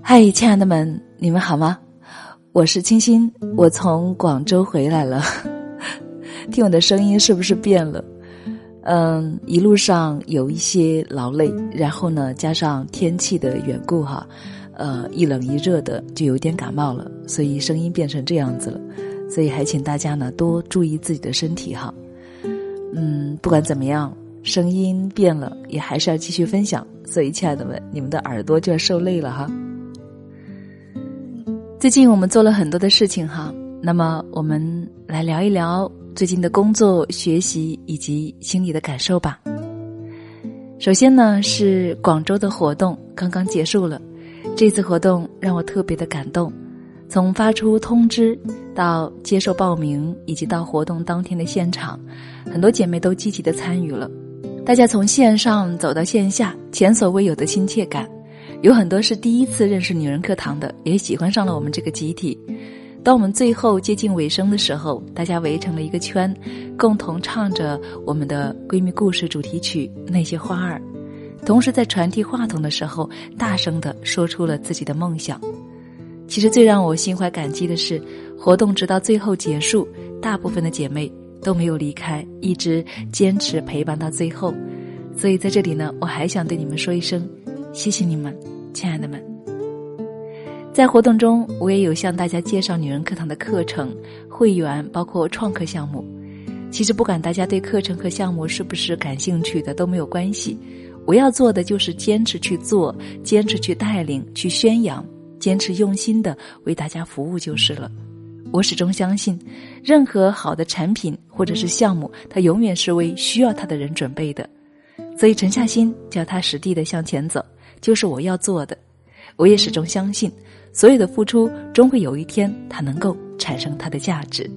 嗨，亲爱的们，你们好吗？我是清新，我从广州回来了。听我的声音是不是变了？嗯，一路上有一些劳累，然后呢，加上天气的缘故哈，呃，一冷一热的，就有点感冒了，所以声音变成这样子了。所以还请大家呢多注意自己的身体哈。嗯，不管怎么样，声音变了，也还是要继续分享。所以，亲爱的们，你们的耳朵就要受累了哈。最近我们做了很多的事情哈，那么我们来聊一聊最近的工作、学习以及心里的感受吧。首先呢，是广州的活动刚刚结束了，这次活动让我特别的感动。从发出通知到接受报名，以及到活动当天的现场，很多姐妹都积极的参与了。大家从线上走到线下，前所未有的亲切感。有很多是第一次认识女人课堂的，也喜欢上了我们这个集体。当我们最后接近尾声的时候，大家围成了一个圈，共同唱着我们的闺蜜故事主题曲《那些花儿》，同时在传递话筒的时候，大声的说出了自己的梦想。其实最让我心怀感激的是，活动直到最后结束，大部分的姐妹都没有离开，一直坚持陪伴到最后。所以在这里呢，我还想对你们说一声，谢谢你们。亲爱的们，在活动中，我也有向大家介绍女人课堂的课程、会员，包括创客项目。其实，不管大家对课程和项目是不是感兴趣的都没有关系，我要做的就是坚持去做，坚持去带领、去宣扬，坚持用心的为大家服务就是了。我始终相信，任何好的产品或者是项目，它永远是为需要它的人准备的。所以，沉下心，脚踏实地的向前走。就是我要做的，我也始终相信，所有的付出终会有一天，它能够产生它的价值，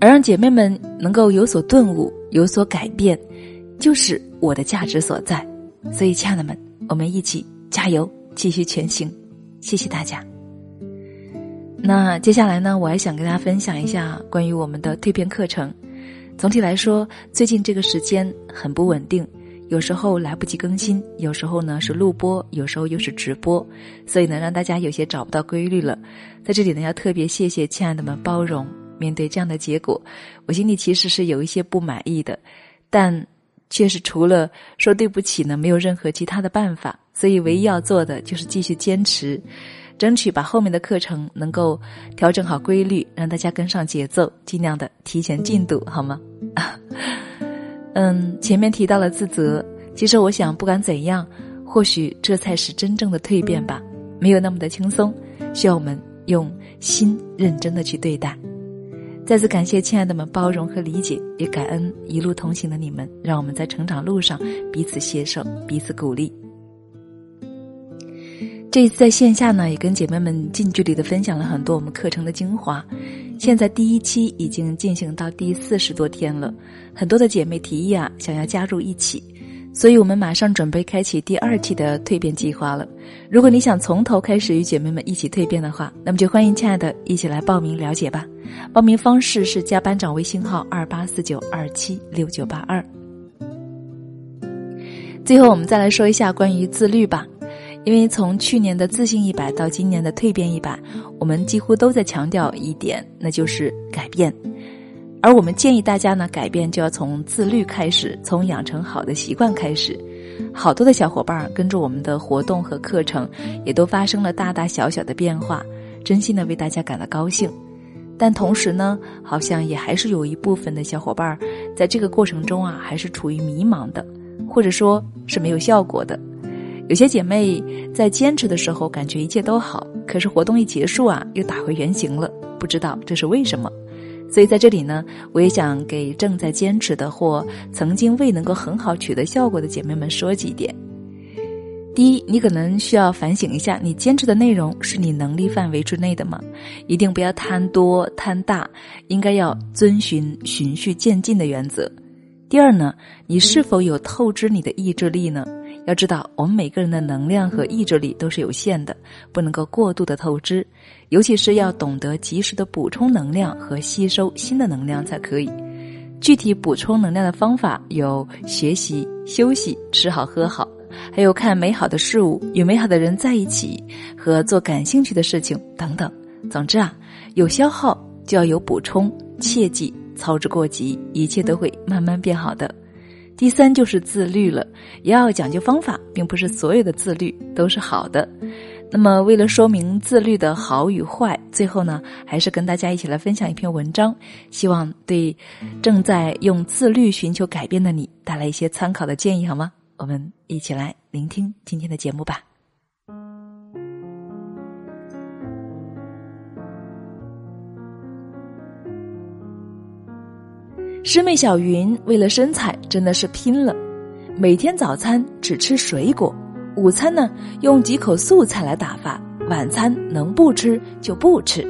而让姐妹们能够有所顿悟、有所改变，就是我的价值所在。所以，亲爱的们，我们一起加油，继续前行。谢谢大家。那接下来呢，我还想跟大家分享一下关于我们的蜕变课程。总体来说，最近这个时间很不稳定。有时候来不及更新，有时候呢是录播，有时候又是直播，所以呢让大家有些找不到规律了。在这里呢要特别谢谢亲爱的们包容，面对这样的结果，我心里其实是有一些不满意的，但却是除了说对不起呢，没有任何其他的办法。所以唯一要做的就是继续坚持，争取把后面的课程能够调整好规律，让大家跟上节奏，尽量的提前进度，好吗？嗯，前面提到了自责，其实我想，不管怎样，或许这才是真正的蜕变吧，没有那么的轻松，需要我们用心认真的去对待。再次感谢亲爱的们包容和理解，也感恩一路同行的你们，让我们在成长路上彼此携手，彼此鼓励。这一次在线下呢，也跟姐妹们近距离的分享了很多我们课程的精华。现在第一期已经进行到第四十多天了，很多的姐妹提议啊，想要加入一起，所以我们马上准备开启第二期的蜕变计划了。如果你想从头开始与姐妹们一起蜕变的话，那么就欢迎亲爱的一起来报名了解吧。报名方式是加班长微信号二八四九二七六九八二。最后，我们再来说一下关于自律吧。因为从去年的自信一百到今年的蜕变一百，我们几乎都在强调一点，那就是改变。而我们建议大家呢，改变就要从自律开始，从养成好的习惯开始。好多的小伙伴跟着我们的活动和课程，也都发生了大大小小的变化，真心的为大家感到高兴。但同时呢，好像也还是有一部分的小伙伴，在这个过程中啊，还是处于迷茫的，或者说是没有效果的。有些姐妹在坚持的时候感觉一切都好，可是活动一结束啊，又打回原形了，不知道这是为什么。所以在这里呢，我也想给正在坚持的或曾经未能够很好取得效果的姐妹们说几点。第一，你可能需要反省一下，你坚持的内容是你能力范围之内的吗？一定不要贪多贪大，应该要遵循循序渐进的原则。第二呢，你是否有透支你的意志力呢？要知道，我们每个人的能量和意志力都是有限的，不能够过度的透支，尤其是要懂得及时的补充能量和吸收新的能量才可以。具体补充能量的方法有学习、休息、吃好喝好，还有看美好的事物、与美好的人在一起和做感兴趣的事情等等。总之啊，有消耗就要有补充，切记操之过急，一切都会慢慢变好的。第三就是自律了，也要讲究方法，并不是所有的自律都是好的。那么，为了说明自律的好与坏，最后呢，还是跟大家一起来分享一篇文章，希望对正在用自律寻求改变的你带来一些参考的建议，好吗？我们一起来聆听今天的节目吧。师妹小云为了身材真的是拼了，每天早餐只吃水果，午餐呢用几口素菜来打发，晚餐能不吃就不吃。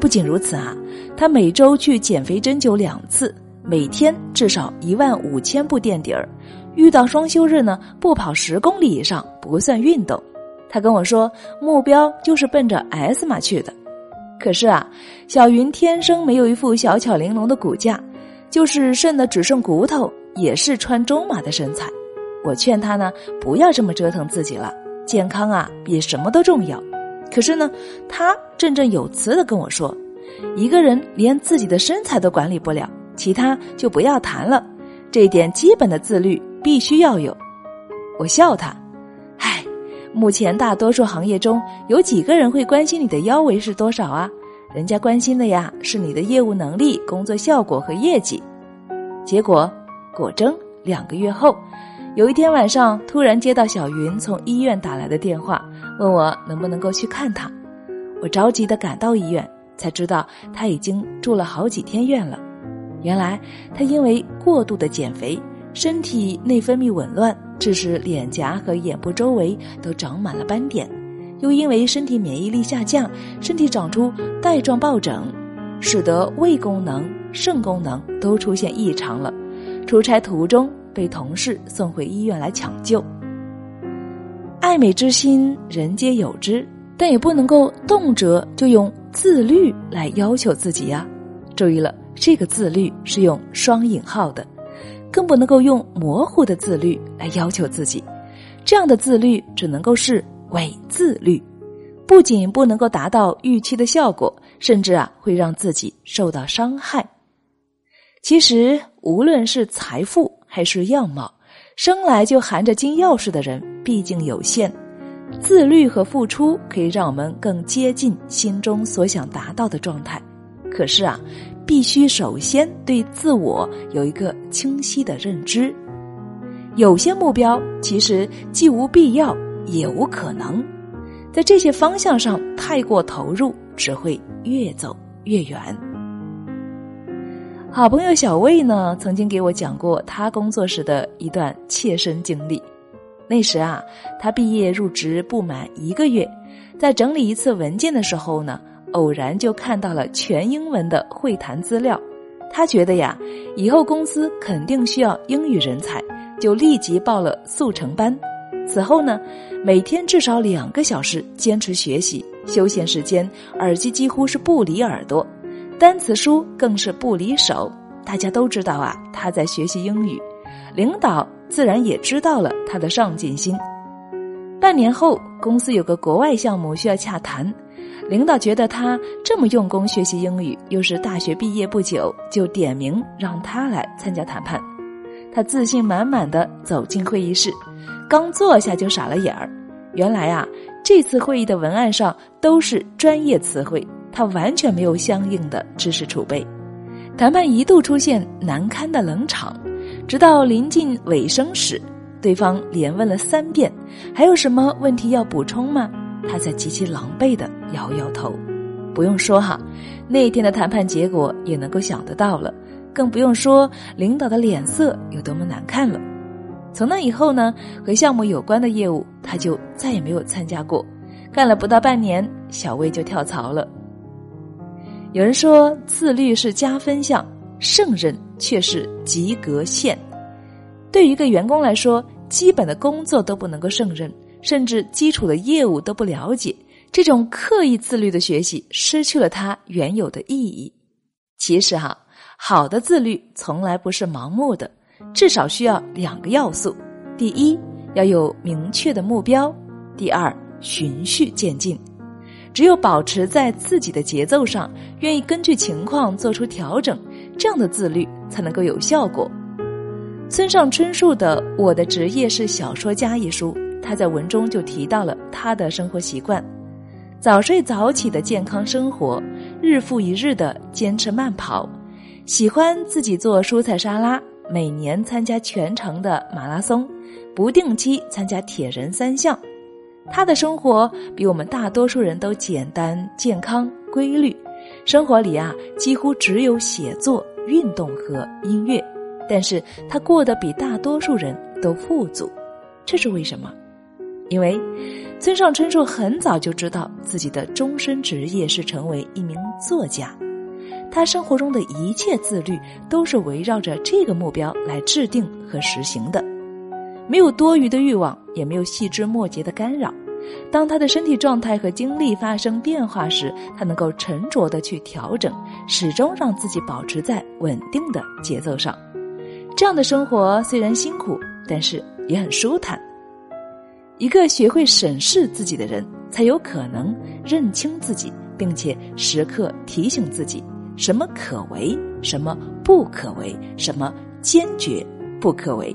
不仅如此啊，她每周去减肥针灸两次，每天至少一万五千步垫底儿。遇到双休日呢，不跑十公里以上不算运动。她跟我说，目标就是奔着 S 码去的。可是啊，小云天生没有一副小巧玲珑的骨架。就是剩的只剩骨头，也是穿中码的身材。我劝他呢，不要这么折腾自己了，健康啊比什么都重要。可是呢，他振振有词的跟我说，一个人连自己的身材都管理不了，其他就不要谈了。这点基本的自律必须要有。我笑他，唉，目前大多数行业中有几个人会关心你的腰围是多少啊？人家关心的呀是你的业务能力、工作效果和业绩。结果果真，两个月后，有一天晚上，突然接到小云从医院打来的电话，问我能不能够去看她。我着急的赶到医院，才知道她已经住了好几天院了。原来她因为过度的减肥，身体内分泌紊乱，致使脸颊和眼部周围都长满了斑点。又因为身体免疫力下降，身体长出带状疱疹，使得胃功能、肾功能都出现异常了。出差途中被同事送回医院来抢救。爱美之心，人皆有之，但也不能够动辄就用自律来要求自己呀。注意了，这个自律是用双引号的，更不能够用模糊的自律来要求自己。这样的自律只能够是。伪自律，不仅不能够达到预期的效果，甚至啊会让自己受到伤害。其实，无论是财富还是样貌，生来就含着金钥匙的人毕竟有限。自律和付出可以让我们更接近心中所想达到的状态，可是啊，必须首先对自我有一个清晰的认知。有些目标其实既无必要。也无可能，在这些方向上太过投入，只会越走越远。好朋友小魏呢，曾经给我讲过他工作时的一段切身经历。那时啊，他毕业入职不满一个月，在整理一次文件的时候呢，偶然就看到了全英文的会谈资料。他觉得呀，以后公司肯定需要英语人才，就立即报了速成班。此后呢，每天至少两个小时坚持学习，休闲时间耳机几乎是不离耳朵，单词书更是不离手。大家都知道啊，他在学习英语，领导自然也知道了他的上进心。半年后，公司有个国外项目需要洽谈，领导觉得他这么用功学习英语，又是大学毕业不久，就点名让他来参加谈判。他自信满满的走进会议室。刚坐下就傻了眼儿，原来啊，这次会议的文案上都是专业词汇，他完全没有相应的知识储备。谈判一度出现难堪的冷场，直到临近尾声时，对方连问了三遍：“还有什么问题要补充吗？”他才极其狼狈的摇摇头。不用说哈，那天的谈判结果也能够想得到了，更不用说领导的脸色有多么难看了。从那以后呢，和项目有关的业务他就再也没有参加过。干了不到半年，小魏就跳槽了。有人说自律是加分项，胜任却是及格线。对于一个员工来说，基本的工作都不能够胜任，甚至基础的业务都不了解，这种刻意自律的学习失去了它原有的意义。其实哈。好的自律从来不是盲目的，至少需要两个要素：第一，要有明确的目标；第二，循序渐进。只有保持在自己的节奏上，愿意根据情况做出调整，这样的自律才能够有效果。村上春树的《我的职业是小说家》一书，他在文中就提到了他的生活习惯：早睡早起的健康生活，日复一日的坚持慢跑，喜欢自己做蔬菜沙拉，每年参加全程的马拉松，不定期参加铁人三项。他的生活比我们大多数人都简单、健康、规律，生活里啊几乎只有写作、运动和音乐，但是他过得比大多数人都富足，这是为什么？因为村上春树很早就知道自己的终身职业是成为一名作家，他生活中的一切自律都是围绕着这个目标来制定和实行的，没有多余的欲望，也没有细枝末节的干扰。当他的身体状态和精力发生变化时，他能够沉着的去调整，始终让自己保持在稳定的节奏上。这样的生活虽然辛苦，但是也很舒坦。一个学会审视自己的人，才有可能认清自己，并且时刻提醒自己什么可为，什么不可为，什么坚决不可为。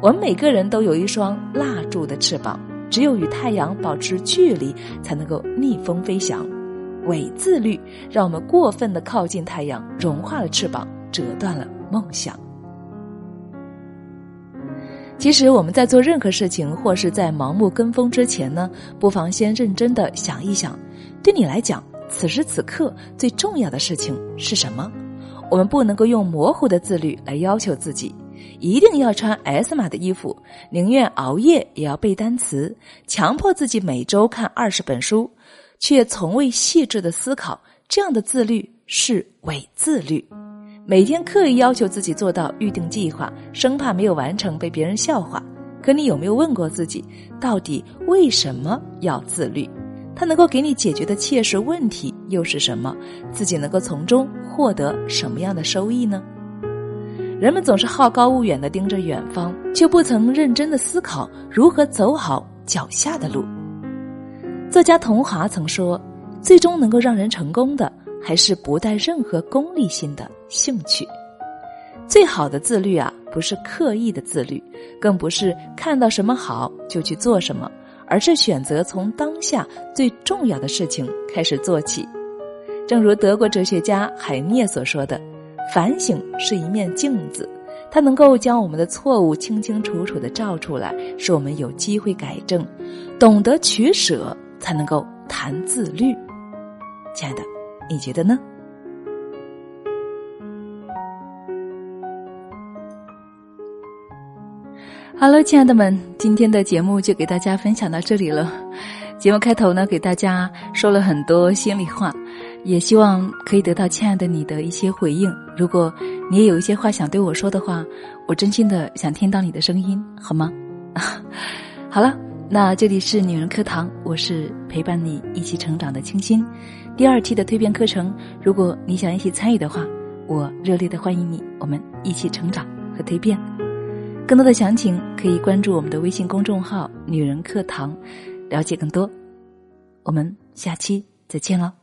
我们每个人都有一双蜡烛的翅膀。只有与太阳保持距离，才能够逆风飞翔。伪自律让我们过分的靠近太阳，融化了翅膀，折断了梦想。其实我们在做任何事情，或是在盲目跟风之前呢，不妨先认真的想一想，对你来讲，此时此刻最重要的事情是什么？我们不能够用模糊的自律来要求自己。一定要穿 S 码的衣服，宁愿熬夜也要背单词，强迫自己每周看二十本书，却从未细致的思考，这样的自律是伪自律。每天刻意要求自己做到预定计划，生怕没有完成被别人笑话。可你有没有问过自己，到底为什么要自律？它能够给你解决的切实问题又是什么？自己能够从中获得什么样的收益呢？人们总是好高骛远的盯着远方，却不曾认真的思考如何走好脚下的路。作家桐华曾说：“最终能够让人成功的，还是不带任何功利心的兴趣。最好的自律啊，不是刻意的自律，更不是看到什么好就去做什么，而是选择从当下最重要的事情开始做起。”正如德国哲学家海涅所说的。反省是一面镜子，它能够将我们的错误清清楚楚的照出来，使我们有机会改正。懂得取舍，才能够谈自律。亲爱的，你觉得呢？好了，亲爱的们，今天的节目就给大家分享到这里了。节目开头呢，给大家说了很多心里话。也希望可以得到亲爱的你的一些回应。如果你也有一些话想对我说的话，我真心的想听到你的声音，好吗？好了，那这里是女人课堂，我是陪伴你一起成长的清新。第二期的蜕变课程，如果你想一起参与的话，我热烈的欢迎你，我们一起成长和蜕变。更多的详情可以关注我们的微信公众号“女人课堂”，了解更多。我们下期再见了。